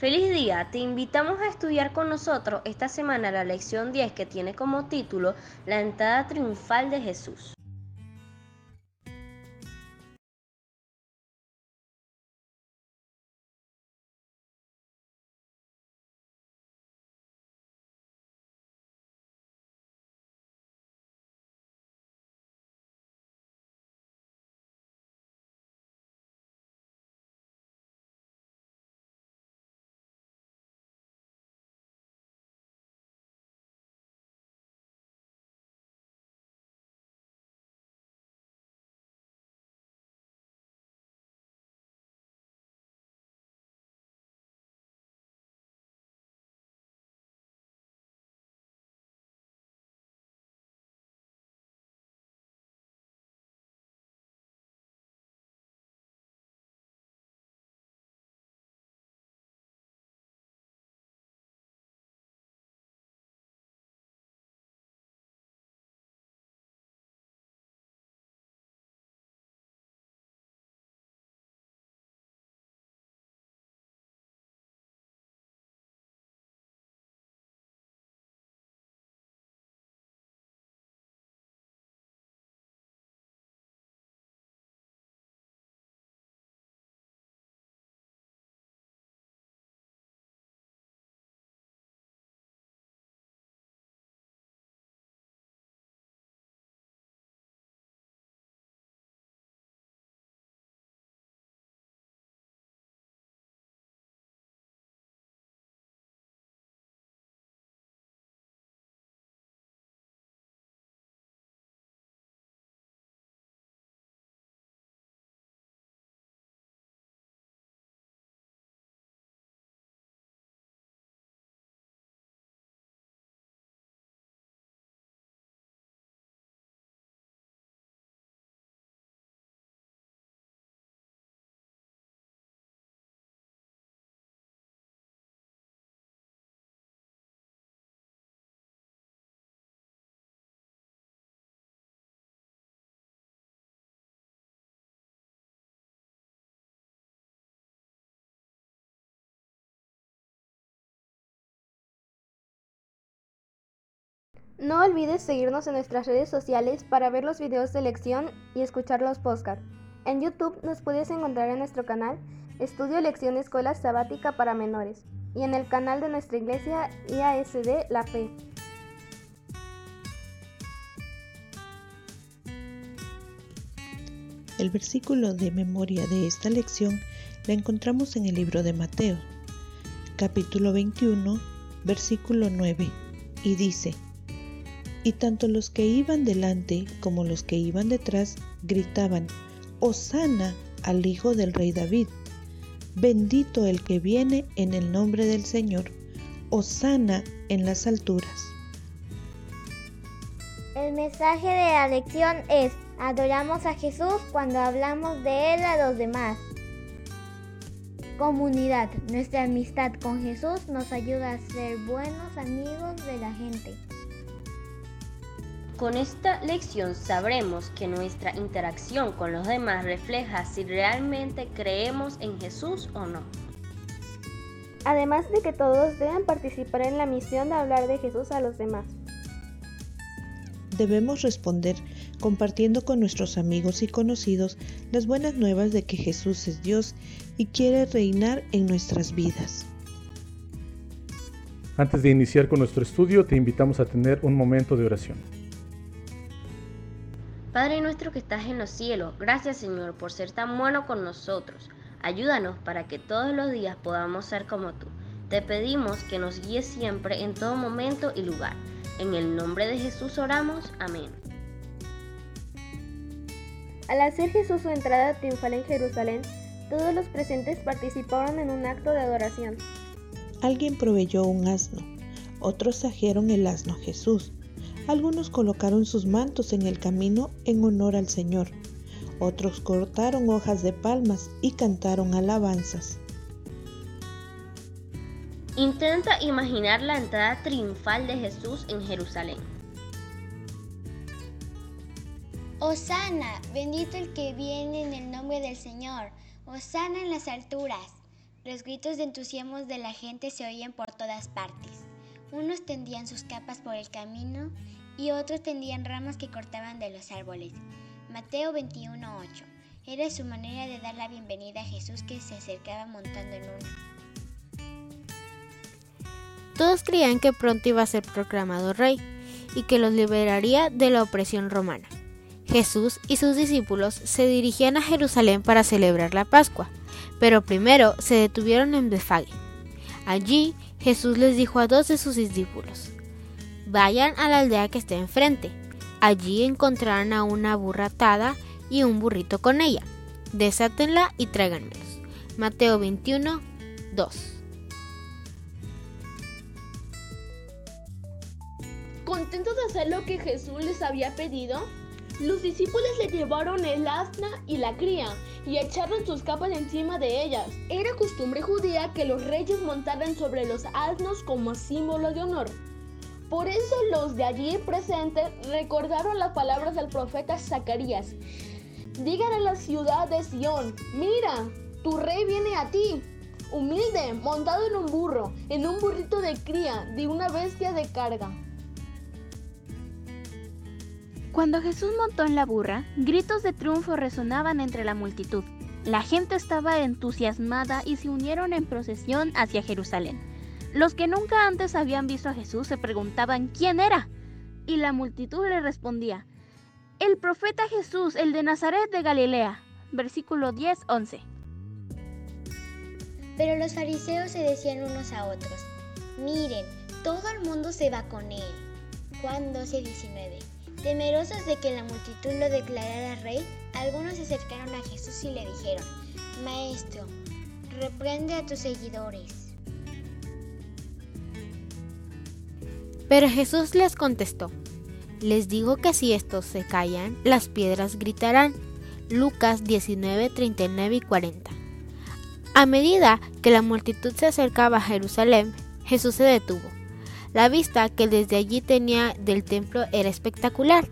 Feliz día, te invitamos a estudiar con nosotros esta semana la lección 10 que tiene como título La entrada triunfal de Jesús. No olvides seguirnos en nuestras redes sociales para ver los videos de lección y escuchar los podcasts. En YouTube nos puedes encontrar en nuestro canal Estudio Lección Escuela Sabática para Menores y en el canal de nuestra iglesia IASD La Fe. El versículo de memoria de esta lección la encontramos en el libro de Mateo, capítulo 21, versículo 9, y dice, y tanto los que iban delante como los que iban detrás gritaban, Hosana al Hijo del Rey David, bendito el que viene en el nombre del Señor, Hosana en las alturas. El mensaje de la lección es, adoramos a Jesús cuando hablamos de Él a los demás. Comunidad, nuestra amistad con Jesús nos ayuda a ser buenos amigos de la gente. Con esta lección sabremos que nuestra interacción con los demás refleja si realmente creemos en Jesús o no. Además de que todos deben participar en la misión de hablar de Jesús a los demás. Debemos responder compartiendo con nuestros amigos y conocidos las buenas nuevas de que Jesús es Dios y quiere reinar en nuestras vidas. Antes de iniciar con nuestro estudio, te invitamos a tener un momento de oración. Padre nuestro que estás en los cielos, gracias Señor por ser tan bueno con nosotros. Ayúdanos para que todos los días podamos ser como tú. Te pedimos que nos guíes siempre en todo momento y lugar. En el nombre de Jesús oramos. Amén. Al hacer Jesús su entrada triunfal en Jerusalén, todos los presentes participaron en un acto de adoración. Alguien proveyó un asno, otros trajeron el asno a Jesús algunos colocaron sus mantos en el camino en honor al Señor. Otros cortaron hojas de palmas y cantaron alabanzas. Intenta imaginar la entrada triunfal de Jesús en Jerusalén. Osana, bendito el que viene en el nombre del Señor. Osana en las alturas. Los gritos de entusiasmo de la gente se oían por todas partes. Unos tendían sus capas por el camino y otros tendían ramas que cortaban de los árboles. Mateo 21:8 era su manera de dar la bienvenida a Jesús que se acercaba montando en uno. Todos creían que pronto iba a ser proclamado rey y que los liberaría de la opresión romana. Jesús y sus discípulos se dirigían a Jerusalén para celebrar la Pascua, pero primero se detuvieron en Befage. Allí Jesús les dijo a dos de sus discípulos, vayan a la aldea que está enfrente. Allí encontrarán a una burra atada y un burrito con ella. Desátenla y tráiganmelos. Mateo 21, 2. Contentos de hacer lo que Jesús les había pedido, los discípulos le llevaron el asna y la cría y echaron sus capas encima de ellas. Era costumbre judía que los reyes montaran sobre los asnos como símbolo de honor. Por eso los de allí presentes recordaron las palabras del profeta Zacarías. Digan a la ciudad de Sión, mira, tu rey viene a ti, humilde, montado en un burro, en un burrito de cría, de una bestia de carga. Cuando Jesús montó en la burra, gritos de triunfo resonaban entre la multitud. La gente estaba entusiasmada y se unieron en procesión hacia Jerusalén. Los que nunca antes habían visto a Jesús se preguntaban quién era, y la multitud le respondía, el profeta Jesús, el de Nazaret de Galilea. Versículo 10-11. Pero los fariseos se decían unos a otros, miren, todo el mundo se va con él. Juan 12-19. Temerosos de que la multitud lo declarara rey, algunos se acercaron a Jesús y le dijeron, Maestro, reprende a tus seguidores. Pero Jesús les contestó, les digo que si estos se callan, las piedras gritarán. Lucas 19, 39 y 40. A medida que la multitud se acercaba a Jerusalén, Jesús se detuvo. La vista que desde allí tenía del templo era espectacular.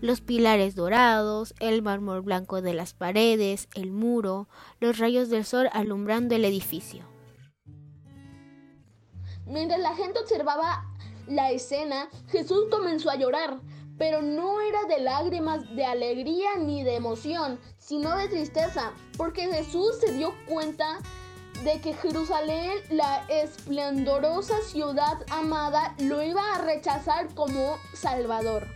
Los pilares dorados, el mármol blanco de las paredes, el muro, los rayos del sol alumbrando el edificio. Mientras la gente observaba la escena, Jesús comenzó a llorar, pero no era de lágrimas de alegría ni de emoción, sino de tristeza, porque Jesús se dio cuenta de que Jerusalén, la esplendorosa ciudad amada, lo iba a rechazar como Salvador.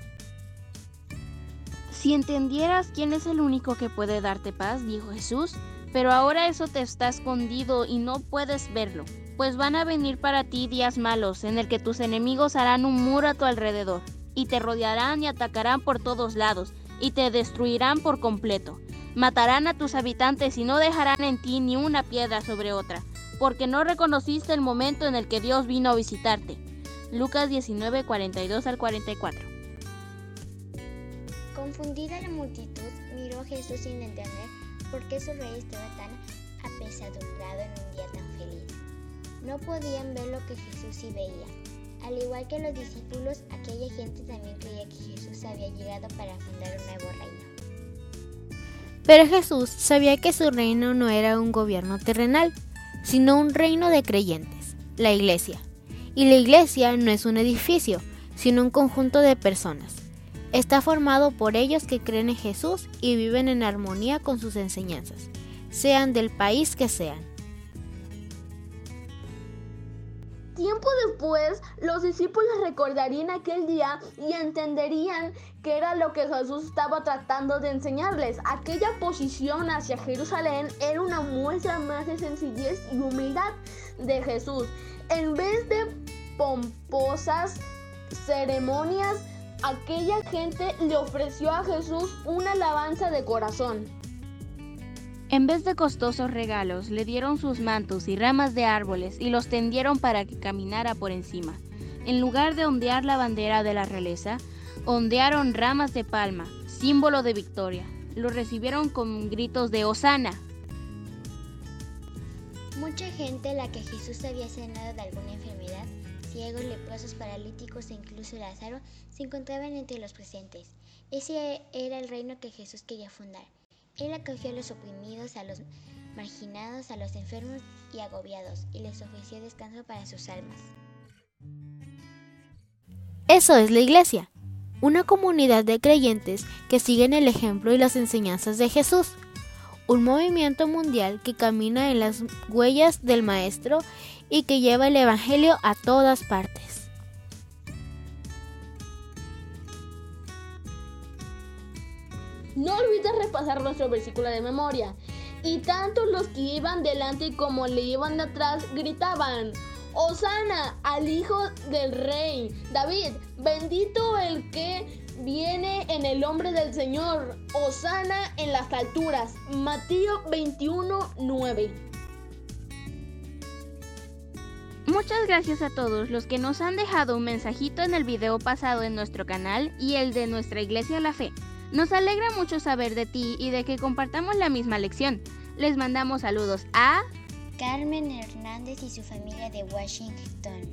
Si entendieras quién es el único que puede darte paz, dijo Jesús, pero ahora eso te está escondido y no puedes verlo, pues van a venir para ti días malos en el que tus enemigos harán un muro a tu alrededor, y te rodearán y atacarán por todos lados, y te destruirán por completo. Matarán a tus habitantes y no dejarán en ti ni una piedra sobre otra, porque no reconociste el momento en el que Dios vino a visitarte. Lucas 19, 42 al 44. Confundida la multitud, miró a Jesús sin entender por qué su rey estaba tan apesadumbrado en un día tan. No podían ver lo que Jesús sí veía. Al igual que los discípulos, aquella gente también creía que Jesús había llegado para fundar un nuevo reino. Pero Jesús sabía que su reino no era un gobierno terrenal, sino un reino de creyentes, la iglesia. Y la iglesia no es un edificio, sino un conjunto de personas. Está formado por ellos que creen en Jesús y viven en armonía con sus enseñanzas, sean del país que sean. Tiempo después, los discípulos recordarían aquel día y entenderían que era lo que Jesús estaba tratando de enseñarles. Aquella posición hacia Jerusalén era una muestra más de sencillez y humildad de Jesús. En vez de pomposas ceremonias, aquella gente le ofreció a Jesús una alabanza de corazón. En vez de costosos regalos, le dieron sus mantos y ramas de árboles y los tendieron para que caminara por encima. En lugar de ondear la bandera de la realeza, ondearon ramas de palma, símbolo de victoria. Lo recibieron con gritos de Osana. Mucha gente la que Jesús había sanado de alguna enfermedad, ciegos, leprosos, paralíticos e incluso Lázaro, se encontraban entre los presentes. Ese era el reino que Jesús quería fundar. Él acogió a los oprimidos, a los marginados, a los enfermos y agobiados, y les ofreció descanso para sus almas. Eso es la iglesia, una comunidad de creyentes que siguen el ejemplo y las enseñanzas de Jesús, un movimiento mundial que camina en las huellas del Maestro y que lleva el Evangelio a todas partes. No olvides repasar nuestro versículo de memoria. Y tanto los que iban delante como le iban atrás gritaban, Osana al Hijo del Rey. David, bendito el que viene en el nombre del Señor. Osana en las alturas. Mateo 21, 9. Muchas gracias a todos los que nos han dejado un mensajito en el video pasado en nuestro canal y el de nuestra iglesia La Fe. Nos alegra mucho saber de ti y de que compartamos la misma lección. Les mandamos saludos a Carmen Hernández y su familia de Washington,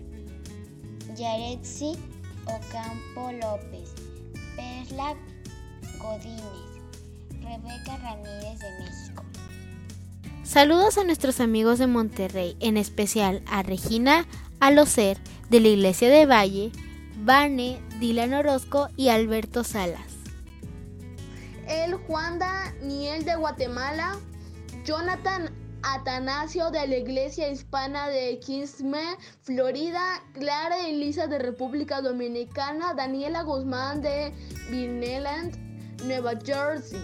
Yaretsi Ocampo López, Perla Godínez, Rebeca Ramírez de México. Saludos a nuestros amigos de Monterrey, en especial a Regina Alocer de la Iglesia de Valle, Vane, Dylan Orozco y Alberto Salas. El Juan Daniel de Guatemala, Jonathan Atanasio de la Iglesia Hispana de Kingsman, Florida, Clara Elisa de República Dominicana, Daniela Guzmán de Virneland, Nueva Jersey.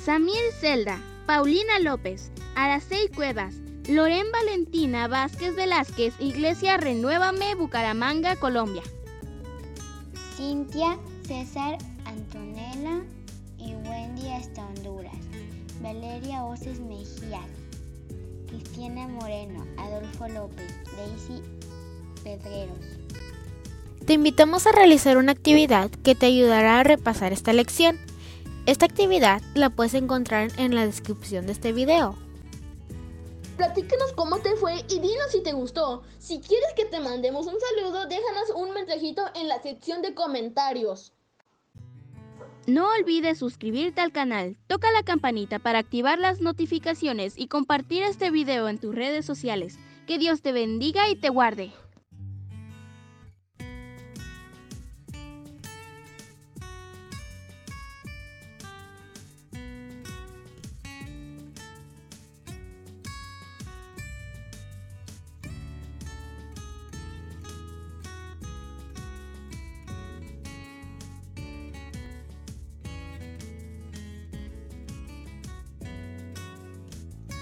Samir Zelda, Paulina López, Aracey Cuevas, Loren Valentina Vázquez Velázquez, Iglesia Renuévame, Bucaramanga, Colombia. Cintia César Antonella hasta Honduras. Valeria Oces Mejías, Cristiana Moreno, Adolfo López, Daisy Pedreros. Te invitamos a realizar una actividad que te ayudará a repasar esta lección. Esta actividad la puedes encontrar en la descripción de este video. Platícanos cómo te fue y dinos si te gustó. Si quieres que te mandemos un saludo, déjanos un mensajito en la sección de comentarios. No olvides suscribirte al canal, toca la campanita para activar las notificaciones y compartir este video en tus redes sociales. Que Dios te bendiga y te guarde.